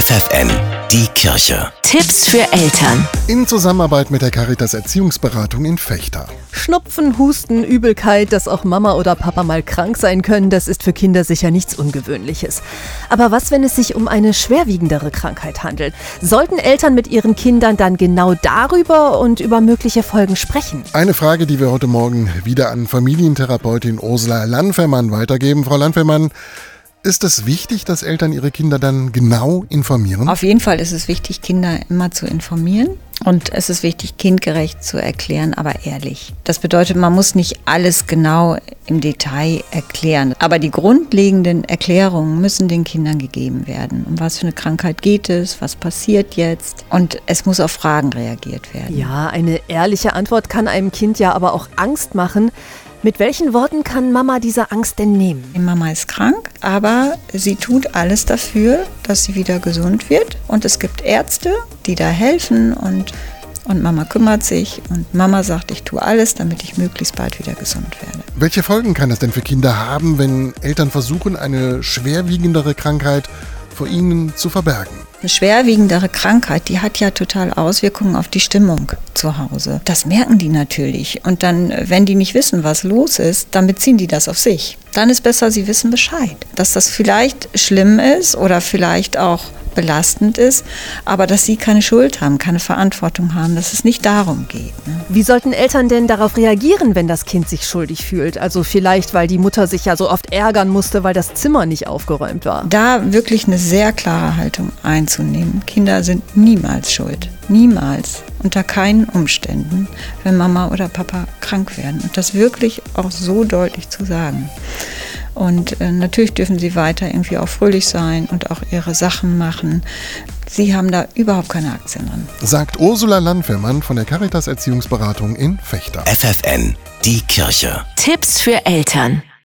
FFN, die Kirche. Tipps für Eltern. In Zusammenarbeit mit der Caritas Erziehungsberatung in Fechter. Schnupfen, Husten, Übelkeit, dass auch Mama oder Papa mal krank sein können, das ist für Kinder sicher nichts Ungewöhnliches. Aber was, wenn es sich um eine schwerwiegendere Krankheit handelt? Sollten Eltern mit ihren Kindern dann genau darüber und über mögliche Folgen sprechen? Eine Frage, die wir heute Morgen wieder an Familientherapeutin Ursula Landfermann weitergeben. Frau Landfermann, ist es wichtig, dass Eltern ihre Kinder dann genau informieren? Auf jeden Fall ist es wichtig, Kinder immer zu informieren. Und es ist wichtig, kindgerecht zu erklären, aber ehrlich. Das bedeutet, man muss nicht alles genau im Detail erklären. Aber die grundlegenden Erklärungen müssen den Kindern gegeben werden. Um was für eine Krankheit geht es? Was passiert jetzt? Und es muss auf Fragen reagiert werden. Ja, eine ehrliche Antwort kann einem Kind ja aber auch Angst machen. Mit welchen Worten kann Mama diese Angst denn nehmen? Die Mama ist krank, aber sie tut alles dafür, dass sie wieder gesund wird. Und es gibt Ärzte, die da helfen und, und Mama kümmert sich. Und Mama sagt, ich tue alles, damit ich möglichst bald wieder gesund werde. Welche Folgen kann es denn für Kinder haben, wenn Eltern versuchen, eine schwerwiegendere Krankheit vor ihnen zu verbergen? Eine schwerwiegendere Krankheit, die hat ja total Auswirkungen auf die Stimmung zu Hause. Das merken die natürlich. Und dann, wenn die nicht wissen, was los ist, dann beziehen die das auf sich. Dann ist besser, sie wissen Bescheid. Dass das vielleicht schlimm ist oder vielleicht auch belastend ist, aber dass sie keine Schuld haben, keine Verantwortung haben, dass es nicht darum geht. Ne? Wie sollten Eltern denn darauf reagieren, wenn das Kind sich schuldig fühlt? Also vielleicht, weil die Mutter sich ja so oft ärgern musste, weil das Zimmer nicht aufgeräumt war. Da wirklich eine sehr klare Haltung einzunehmen. Kinder sind niemals schuld. Niemals. Unter keinen Umständen, wenn Mama oder Papa krank werden. Und das wirklich auch so deutlich zu sagen. Und äh, natürlich dürfen sie weiter irgendwie auch fröhlich sein und auch ihre Sachen machen. Sie haben da überhaupt keine Aktien dran. Sagt Ursula Landwehrmann von der Caritas Erziehungsberatung in Fechter. FFN, die Kirche. Tipps für Eltern.